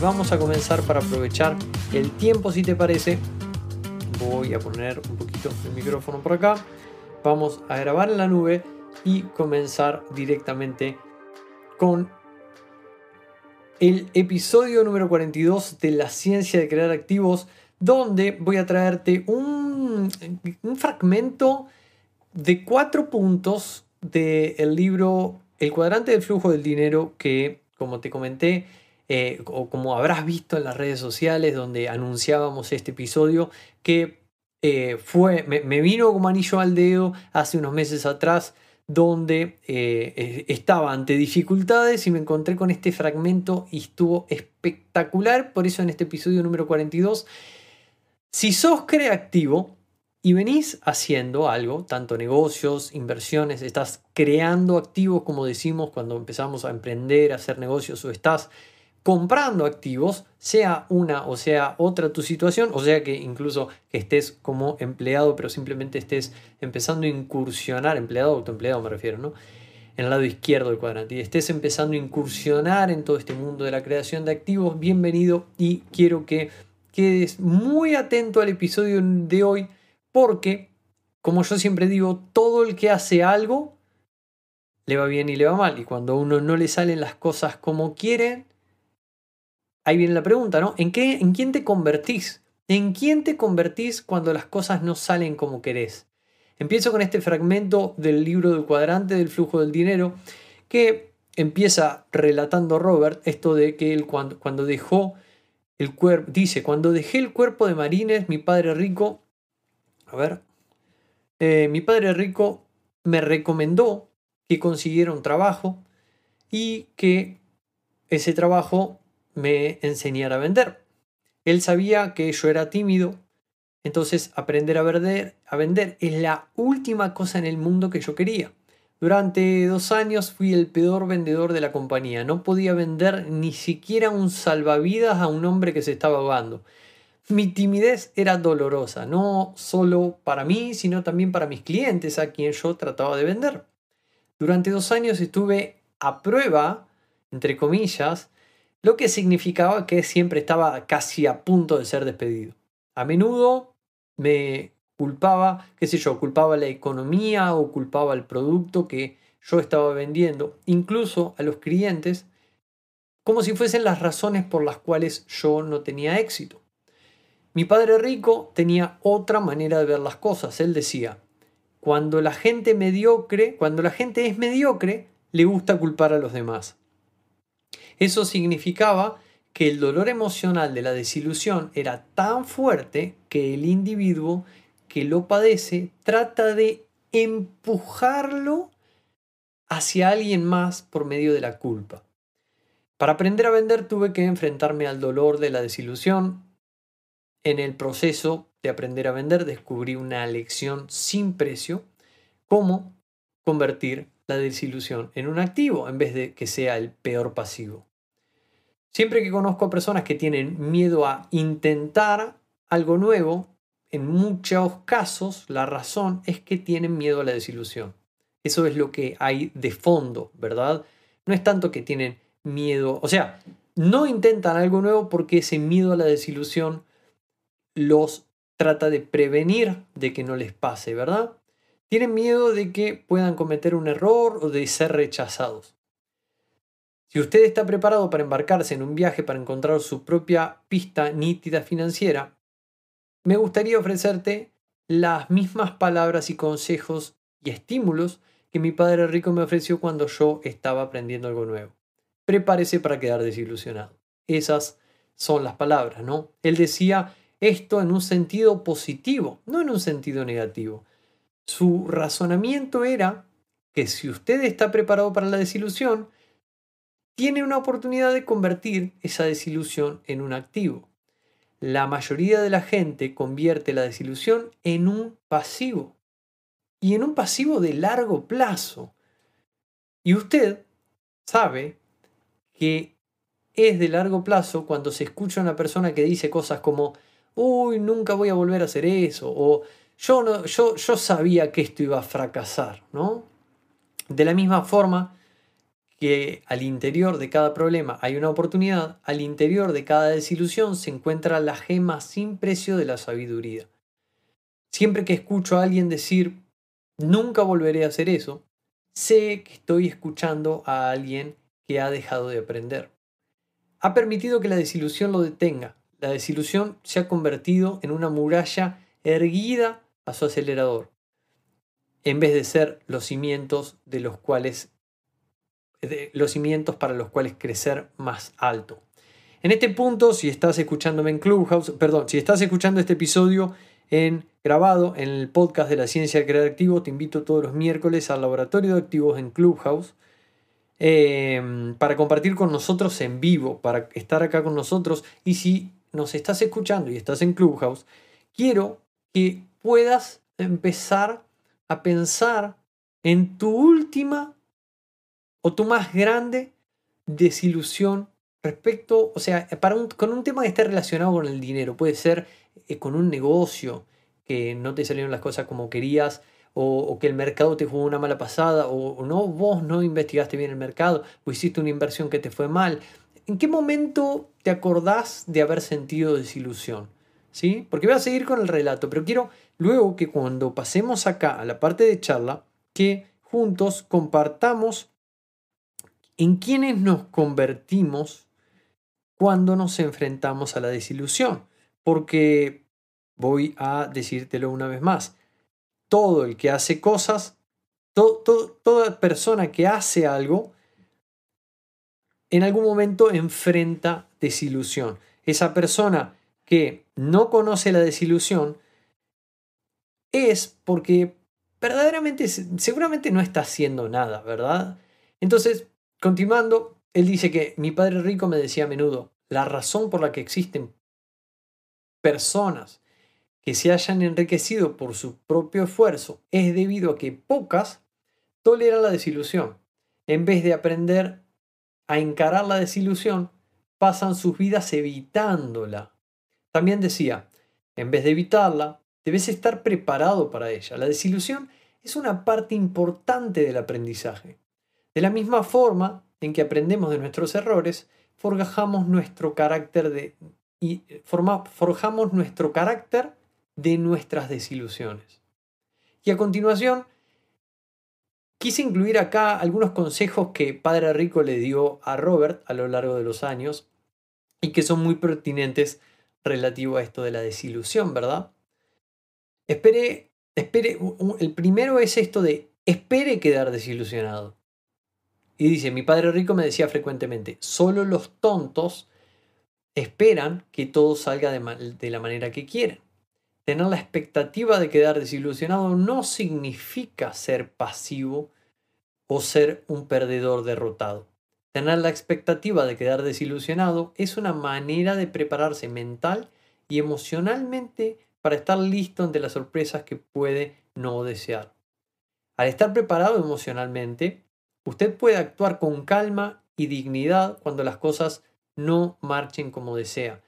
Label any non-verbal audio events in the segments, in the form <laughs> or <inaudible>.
Vamos a comenzar para aprovechar el tiempo si te parece. Voy a poner un poquito el micrófono por acá. Vamos a grabar en la nube y comenzar directamente con el episodio número 42 de la ciencia de crear activos, donde voy a traerte un, un fragmento de cuatro puntos del libro El cuadrante del flujo del dinero que, como te comenté, eh, o como habrás visto en las redes sociales donde anunciábamos este episodio, que eh, fue, me, vino como anillo al dedo hace unos meses atrás, donde eh, estaba ante dificultades y me encontré con este fragmento y estuvo espectacular, por eso en este episodio número 42, si sos creativo, y venís haciendo algo, tanto negocios, inversiones, estás creando activos, como decimos cuando empezamos a emprender, a hacer negocios, o estás comprando activos, sea una o sea otra tu situación, o sea que incluso que estés como empleado, pero simplemente estés empezando a incursionar, empleado o autoempleado me refiero, ¿no? En el lado izquierdo del cuadrante, y estés empezando a incursionar en todo este mundo de la creación de activos, bienvenido y quiero que quedes muy atento al episodio de hoy porque, como yo siempre digo, todo el que hace algo le va bien y le va mal, y cuando a uno no le salen las cosas como quiere, ahí viene la pregunta, ¿no? ¿En, qué, ¿En quién te convertís? ¿En quién te convertís cuando las cosas no salen como querés? Empiezo con este fragmento del libro del cuadrante del flujo del dinero que empieza relatando Robert esto de que él cuando, cuando dejó el cuerpo, dice, cuando dejé el cuerpo de Marines, mi padre rico, a ver, eh, mi padre rico me recomendó que consiguiera un trabajo y que ese trabajo me enseñara a vender. Él sabía que yo era tímido, entonces aprender a vender, a vender es la última cosa en el mundo que yo quería. Durante dos años fui el peor vendedor de la compañía. No podía vender ni siquiera un salvavidas a un hombre que se estaba ahogando. Mi timidez era dolorosa, no solo para mí, sino también para mis clientes a quien yo trataba de vender. Durante dos años estuve a prueba, entre comillas, lo que significaba que siempre estaba casi a punto de ser despedido. A menudo me culpaba, qué sé yo, culpaba la economía o culpaba el producto que yo estaba vendiendo, incluso a los clientes, como si fuesen las razones por las cuales yo no tenía éxito. Mi padre rico tenía otra manera de ver las cosas. Él decía, cuando la gente mediocre, cuando la gente es mediocre, le gusta culpar a los demás. Eso significaba que el dolor emocional de la desilusión era tan fuerte que el individuo que lo padece trata de empujarlo hacia alguien más por medio de la culpa. Para aprender a vender tuve que enfrentarme al dolor de la desilusión. En el proceso de aprender a vender descubrí una lección sin precio, cómo convertir la desilusión en un activo en vez de que sea el peor pasivo. Siempre que conozco a personas que tienen miedo a intentar algo nuevo, en muchos casos la razón es que tienen miedo a la desilusión. Eso es lo que hay de fondo, ¿verdad? No es tanto que tienen miedo, o sea, no intentan algo nuevo porque ese miedo a la desilusión los trata de prevenir de que no les pase, ¿verdad? Tienen miedo de que puedan cometer un error o de ser rechazados. Si usted está preparado para embarcarse en un viaje para encontrar su propia pista nítida financiera, me gustaría ofrecerte las mismas palabras y consejos y estímulos que mi padre rico me ofreció cuando yo estaba aprendiendo algo nuevo. Prepárese para quedar desilusionado. Esas son las palabras, ¿no? Él decía esto en un sentido positivo, no en un sentido negativo. Su razonamiento era que si usted está preparado para la desilusión, tiene una oportunidad de convertir esa desilusión en un activo. La mayoría de la gente convierte la desilusión en un pasivo y en un pasivo de largo plazo. Y usted sabe que es de largo plazo cuando se escucha a una persona que dice cosas como, uy, nunca voy a volver a hacer eso, o yo, no, yo, yo sabía que esto iba a fracasar, ¿no? De la misma forma que al interior de cada problema hay una oportunidad, al interior de cada desilusión se encuentra la gema sin precio de la sabiduría. Siempre que escucho a alguien decir, nunca volveré a hacer eso, sé que estoy escuchando a alguien que ha dejado de aprender. Ha permitido que la desilusión lo detenga. La desilusión se ha convertido en una muralla erguida a su acelerador, en vez de ser los cimientos de los cuales los cimientos para los cuales crecer más alto. En este punto, si estás escuchándome en Clubhouse, perdón, si estás escuchando este episodio en grabado en el podcast de la ciencia del crear activo. Te invito todos los miércoles al laboratorio de activos en Clubhouse em, para compartir con nosotros en vivo, para estar acá con nosotros. Y si nos estás escuchando y estás en Clubhouse, quiero que puedas empezar a pensar en tu última o tu más grande desilusión respecto, o sea, para con un tema que esté relacionado con el dinero. Puede ser eh, con un negocio que no te salieron las cosas como querías, o, que el mercado te jugó una mala pasada, o, no, vos no investigaste bien el mercado, o hiciste una inversión que te fue mal. ¿En qué momento te acordás de haber sentido desilusión? ¿Sí? Porque voy a seguir con el relato, pero quiero luego que cuando pasemos acá a la parte de charla, que juntos compartamos en quiénes nos convertimos cuando nos enfrentamos a la desilusión porque voy a decírtelo una vez más. Todo el que hace cosas, toda persona que hace algo, en algún momento enfrenta desilusión. Esa persona que no conoce la desilusión es porque verdaderamente, seguramente no está haciendo nada, ¿verdad? Entonces, continuando, él dice que mi padre rico me decía a menudo, la razón por la que existen personas que se hayan enriquecido por su propio esfuerzo es debido a que pocas toleran la desilusión. En vez de aprender a encarar la desilusión, pasan sus vidas evitándola. También decía, en vez de evitarla, debes estar preparado para ella. La desilusión es una parte importante del aprendizaje. De la misma forma en que aprendemos de nuestros errores, forjamos nuestro carácter de, y forjamos nuestro carácter de nuestras desilusiones. Y a continuación, quise incluir acá algunos consejos que Padre Rico le dio a Robert a lo largo de los años y que son muy pertinentes relativo a esto de la desilusión, ¿verdad? Espere, espere, el primero es esto de espere quedar desilusionado. Y dice, mi padre rico me decía frecuentemente, solo los tontos esperan que todo salga de, la manera que quieren. Tener la expectativa de quedar desilusionado no significa ser pasivo o ser un perdedor derrotado. Tener la expectativa de quedar desilusionado es una manera de prepararse mental y emocionalmente para estar listo ante las sorpresas que puede no desear. Al estar preparado emocionalmente, usted puede actuar con calma y dignidad cuando las cosas no marchen como desea.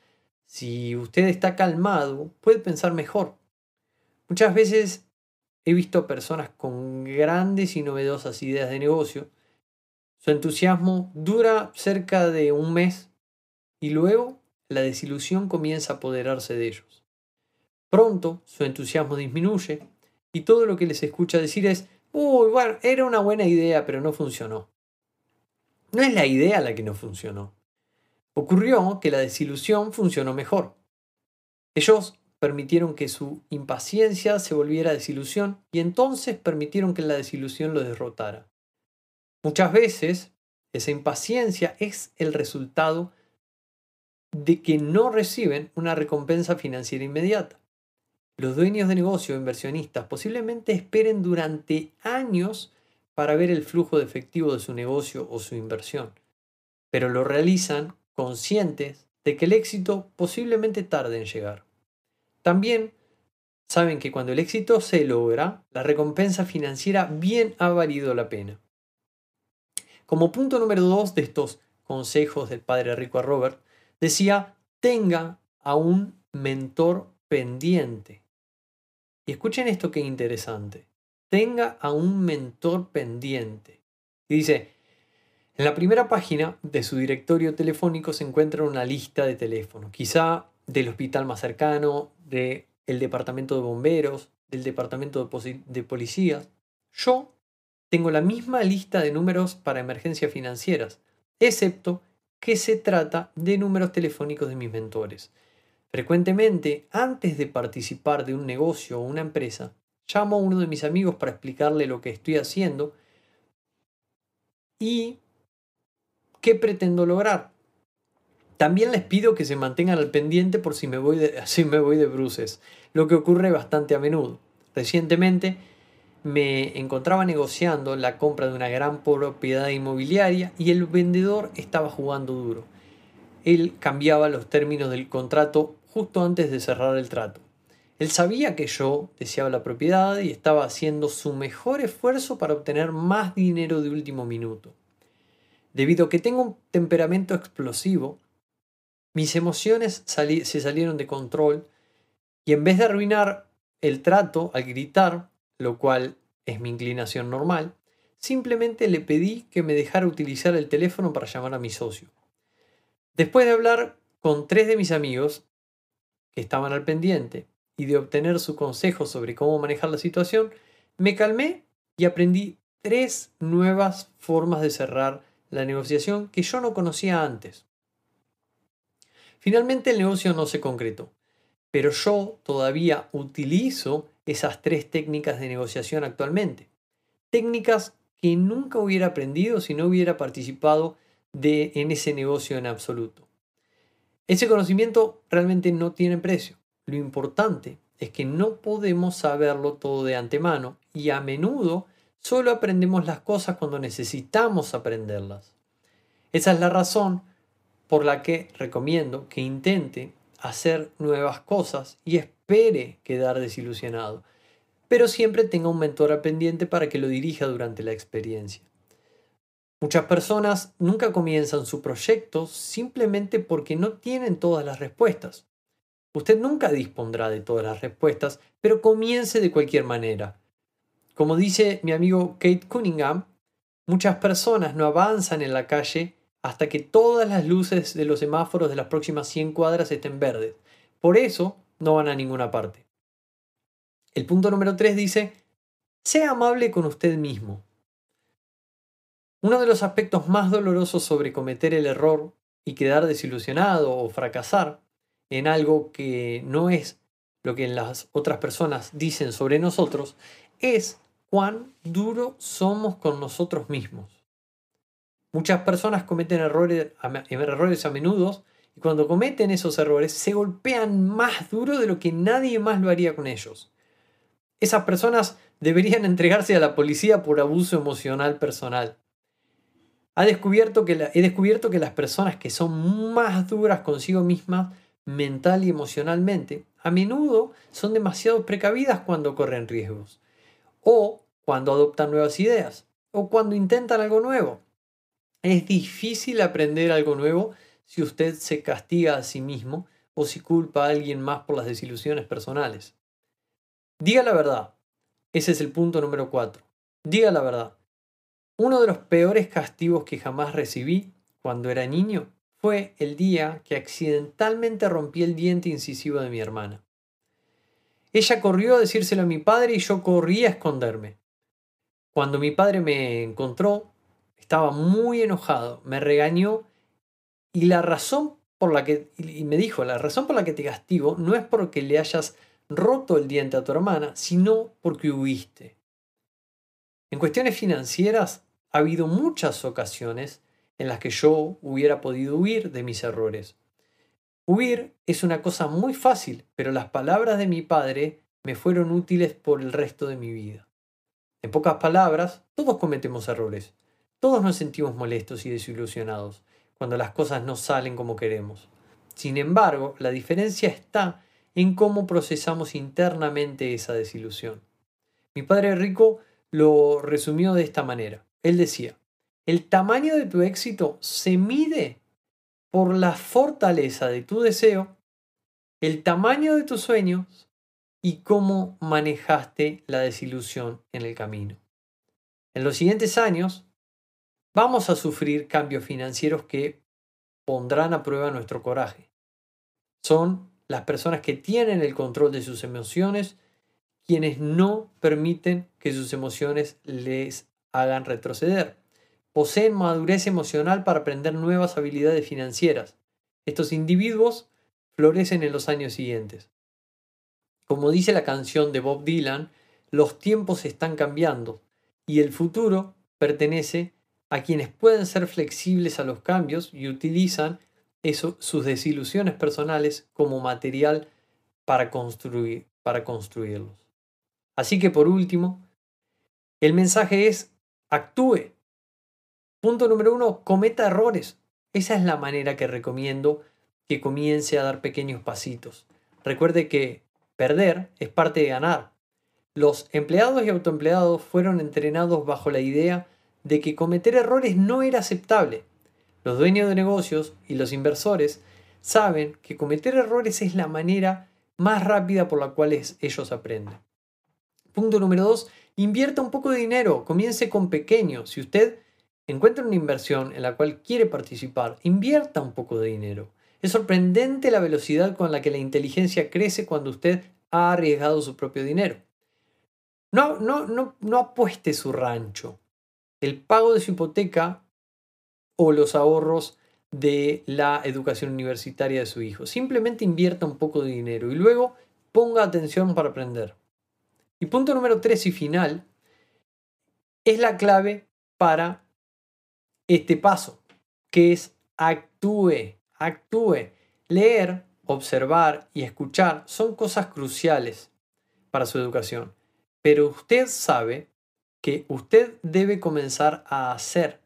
Si usted está calmado, puede pensar mejor. Muchas veces he visto personas con grandes y novedosas ideas de negocio. Su entusiasmo dura cerca de un mes y luego la desilusión comienza a apoderarse de ellos. Pronto su entusiasmo disminuye y todo lo que les escucha decir es, uy, bueno, era una buena idea, pero no funcionó. No es la idea la que no funcionó. Ocurrió que la desilusión funcionó mejor. Ellos permitieron que su impaciencia se volviera desilusión y entonces permitieron que la desilusión lo derrotara. Muchas veces esa impaciencia es el resultado de que no reciben una recompensa financiera inmediata. Los dueños de negocio inversionistas posiblemente esperen durante años para ver el flujo de efectivo de su negocio o su inversión, pero lo realizan conscientes de que el éxito posiblemente tarde en llegar. También saben que cuando el éxito se logra, la recompensa financiera bien ha valido la pena. Como punto número dos de estos consejos del padre rico a Robert, decía, tenga a un mentor pendiente. Escuchen esto que interesante. Tenga a un mentor pendiente. Y dice, en la primera página de su directorio telefónico se encuentra una lista de teléfonos, quizá del hospital más cercano, del departamento de bomberos, del departamento de, de policías. Yo tengo la misma lista de números para emergencias financieras, excepto que se trata de números telefónicos de mis mentores. Frecuentemente, antes de participar de un negocio o una empresa, llamo a uno de mis amigos para explicarle lo que estoy haciendo y qué pretendo lograr. También les pido que se mantengan al pendiente por si me voy de, <laughs> si me voy de bruces, lo que ocurre bastante a menudo. Recientemente me encontraba negociando la compra de una gran propiedad inmobiliaria y el vendedor estaba jugando duro. Él cambiaba los términos del contrato justo antes de cerrar el trato. Él sabía que yo deseaba la propiedad y estaba haciendo su mejor esfuerzo para obtener más dinero de último minuto. Debido a que tengo un temperamento explosivo, mis emociones se salieron de control y en vez de arruinar el trato al gritar, lo cual es mi inclinación normal, simplemente le pedí que me dejara utilizar el teléfono para llamar a mi socio. Después de hablar con tres de mis amigos que estaban al pendiente y de obtener su consejo sobre cómo manejar la situación, me calmé y aprendí tres nuevas formas de cerrar la negociación que yo no conocía antes. Finalmente el negocio no se concretó, pero yo todavía utilizo esas tres técnicas de negociación actualmente. Técnicas que nunca hubiera aprendido si no hubiera participado de, en ese negocio en absoluto. Ese conocimiento realmente no tiene precio. Lo importante es que no podemos saberlo todo de antemano y a menudo Solo aprendemos las cosas cuando necesitamos aprenderlas. Esa es la razón por la que recomiendo que intente hacer nuevas cosas y espere quedar desilusionado, pero siempre tenga un mentor al pendiente para que lo dirija durante la experiencia. Muchas personas nunca comienzan su proyecto simplemente porque no tienen todas las respuestas. Usted nunca dispondrá de todas las respuestas, pero comience de cualquier manera. Como dice mi amigo Kate Cunningham, muchas personas no avanzan en la calle hasta que todas las luces de los semáforos de las próximas 100 cuadras estén verdes. Por eso no van a ninguna parte. El punto número 3 dice, sea amable con usted mismo. Uno de los aspectos más dolorosos sobre cometer el error y quedar desilusionado o fracasar en algo que no es lo que las otras personas dicen sobre nosotros es cuán duro somos con nosotros mismos. Muchas personas cometen errores errores a menudo y cuando cometen esos errores se golpean más duro de lo que nadie más lo haría con ellos. Esas personas deberían entregarse a la policía por abuso emocional personal. Ha descubierto que he descubierto que las personas que son más duras consigo mismas mental y emocionalmente a menudo son demasiado precavidas cuando corren riesgos o cuando adoptan nuevas ideas, o cuando intentan algo nuevo. Es difícil aprender algo nuevo si usted se castiga a sí mismo o si culpa a alguien más por las desilusiones personales. Diga la verdad. Ese es el punto número 4. Diga la verdad. Uno de los peores castigos que jamás recibí cuando era niño fue el día que accidentalmente rompí el diente incisivo de mi hermana. Ella corrió a decírselo a mi padre y yo corrí a esconderme. Cuando mi padre me encontró, estaba muy enojado, me regañó y la razón por la que, y me dijo, la razón por la que te castigo no es porque le hayas roto el diente a tu hermana, sino porque huiste. En cuestiones financieras, ha habido muchas ocasiones en las que yo hubiera podido huir de mis errores. Huir es una cosa muy fácil, pero las palabras de mi padre me fueron útiles por el resto de mi vida. En pocas palabras, todos cometemos errores. Todos nos sentimos molestos y desilusionados cuando las cosas no salen como queremos. Sin embargo, la diferencia está en cómo procesamos internamente esa desilusión. Mi padre rico lo resumió de esta manera. Él decía, el tamaño de tu éxito se mide por la fortaleza de tu deseo, el tamaño de tus sueños y cómo manejaste la desilusión en el camino. En los siguientes años vamos a sufrir cambios financieros que pondrán a prueba nuestro coraje. Son las personas que tienen el control de sus emociones quienes no permiten que sus emociones les hagan retroceder. Poseen madurez emocional para aprender nuevas habilidades financieras. Estos individuos florecen en los años siguientes. Como dice la canción de Bob Dylan, los tiempos están cambiando y el futuro pertenece a quienes pueden ser flexibles a los cambios y utilizan eso, sus desilusiones personales como material para, construir, para construirlos. Así que por último, el mensaje es actúe. Punto número uno, cometa errores. Esa es la manera que recomiendo que comience a dar pequeños pasitos. Recuerde que perder es parte de ganar. Los empleados y autoempleados fueron entrenados bajo la idea de que cometer errores no era aceptable. Los dueños de negocios y los inversores saben que cometer errores es la manera más rápida por la cual ellos aprenden. Punto número dos, invierta un poco de dinero, comience con pequeño. Si usted encuentra una inversión en la cual quiere participar, invierta un poco de dinero. Es sorprendente la velocidad con la que la inteligencia crece cuando usted ha arriesgado su propio dinero. No, no, no, no apueste su rancho. El pago de su hipoteca o los ahorros de la educación universitaria de su hijo. Simplemente invierta un poco de dinero y luego ponga atención para aprender. Y punto número tres y final es la clave para este paso, que es actúe, actúe. Leer, observar y escuchar son cosas cruciales para su educación, pero usted sabe que usted debe comenzar a hacer.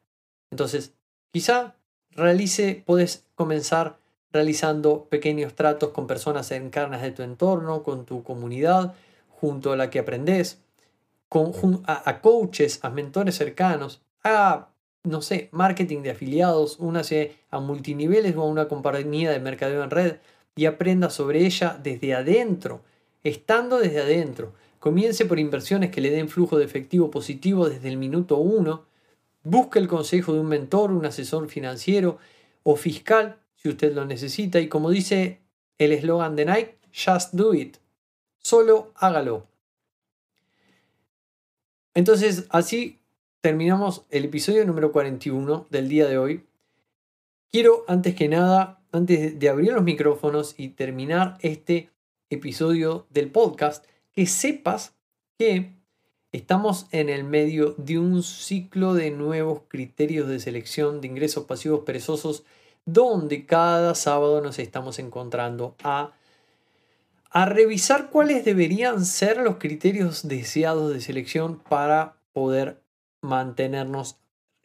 Entonces, quizá realice, puedes comenzar realizando pequeños tratos con personas encarnas de tu entorno, con tu comunidad, junto a la que aprendes, a, coaches, a mentores cercanos, a, no sé, marketing de afiliados, únase a multiniveles o a una compañía de mercadeo en red y aprenda sobre ella desde adentro, estando desde adentro. Comience por inversiones que le den flujo de efectivo positivo desde el minuto uno. Busque el consejo de un mentor, un asesor financiero o fiscal si usted lo necesita. Y como dice el eslogan de Nike, just do it. Solo hágalo. Entonces, así terminamos el episodio número 41 del día de hoy. Quiero, antes que nada, antes de abrir los micrófonos y terminar este episodio del podcast, que sepas que estamos en el medio de un ciclo de nuevos criterios de selección de ingresos pasivos perezosos, donde cada sábado nos estamos encontrando a a revisar cuáles deberían ser los criterios deseados de selección para poder mantenernos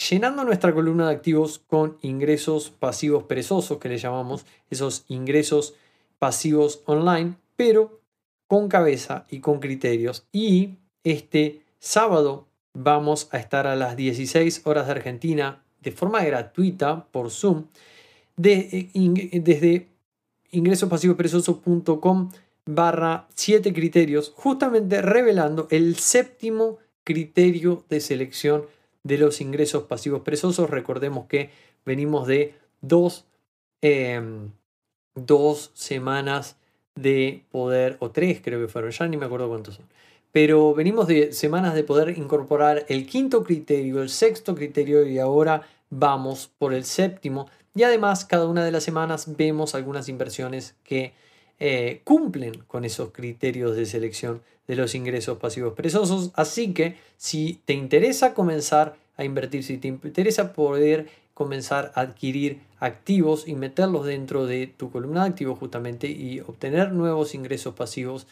llenando nuestra columna de activos con ingresos pasivos perezosos, que le llamamos esos ingresos pasivos online, pero con cabeza y con criterios. Y este sábado vamos a estar a las 16 horas de Argentina de forma gratuita por Zoom de, eh, desde ingresospasivosperezosos.com barra 7 criterios, justamente revelando el séptimo criterio de selección de los ingresos pasivos presosos. Recordemos que venimos de dos, em, dos semanas de poder, o tres creo que fueron, ya ni me acuerdo cuántos son. Pero venimos de semanas de poder incorporar el quinto criterio, el sexto criterio y ahora vamos por el séptimo. Y además, cada una de las semanas vemos algunas inversiones que eh, cumplen con esos criterios de selección de los ingresos pasivos perezosos. Así que si te interesa comenzar a invertir, si te interesa poder comenzar a adquirir activos y meterlos dentro de tu columna de activos justamente y obtener nuevos ingresos pasivos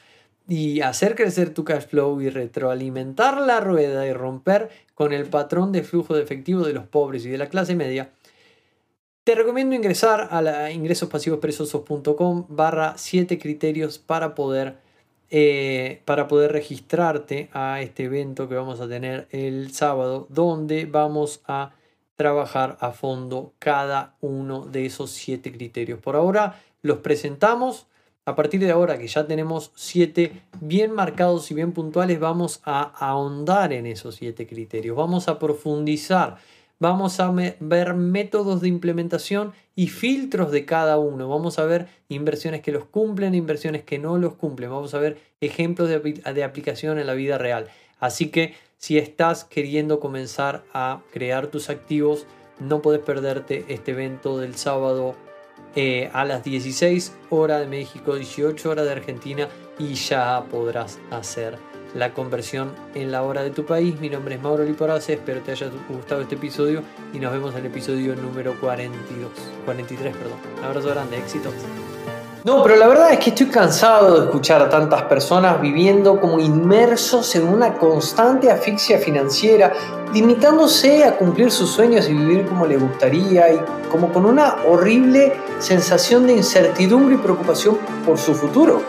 y hacer crecer tu cash flow y retroalimentar la rueda y romper con el patrón de flujo de efectivo de los pobres y de la clase media, te recomiendo ingresar a la ingresospasivospresosos.com barra 7 criterios para poder, eh, para poder registrarte a este evento que vamos a tener el sábado, donde vamos a trabajar a fondo cada uno de esos 7 criterios. Por ahora los presentamos. A partir de ahora que ya tenemos 7 bien marcados y bien puntuales, vamos a ahondar en esos 7 criterios. Vamos a profundizar Vamos a ver métodos de implementación y filtros de cada uno. Vamos a ver inversiones que los cumplen, inversiones que no los cumplen. Vamos a ver ejemplos de, aplicación en la vida real. Así que si estás queriendo comenzar a crear tus activos, no puedes perderte este evento del sábado eh, a las 16 horas de México, 18 horas de Argentina y ya podrás hacer la conversión en la hora de tu país. Mi nombre es Mauro Liporace, espero te haya gustado este episodio y nos vemos en el episodio número 42, 43. Perdón. Un abrazo grande, éxitos. No, pero la verdad es que estoy cansado de escuchar a tantas personas viviendo como inmersos en una constante asfixia financiera, limitándose a cumplir sus sueños y vivir como les gustaría y como con una horrible sensación de incertidumbre y preocupación por su futuro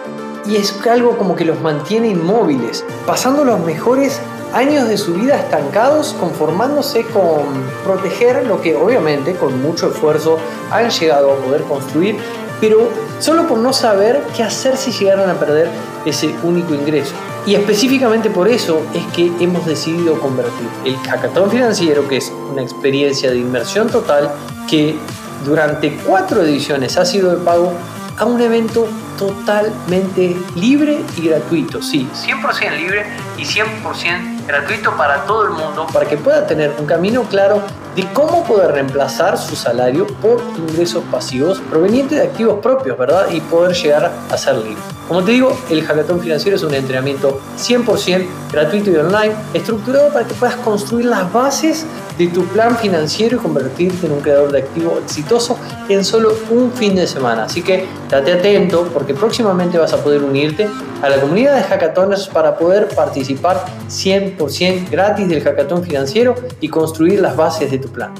y es algo como que los mantiene inmóviles, pasando los mejores años de su vida estancados, conformándose con proteger lo que obviamente con mucho esfuerzo han llegado a poder construir, pero solo por no saber qué hacer si llegaran a perder ese único ingreso. Y específicamente por eso es que hemos decidido convertir el hackathon financiero, que es una experiencia de inmersión total, que durante cuatro ediciones ha sido de pago, a un evento totalmente libre y gratuito. Sí, 100% libre y 100% gratuito para todo el mundo, para que pueda tener un camino claro de cómo poder reemplazar su salario por ingresos pasivos provenientes de activos propios, ¿verdad? Y poder llegar a ser libre. Como te digo, el hackathon financiero es un entrenamiento 100% gratuito y online, estructurado para que puedas construir las bases de tu plan financiero y convertirte en un creador de activo exitoso en solo un fin de semana. Así que date atento porque próximamente vas a poder unirte a la comunidad de hackatones para poder participar 100% gratis del hackathon financiero y construir las bases de tu plan.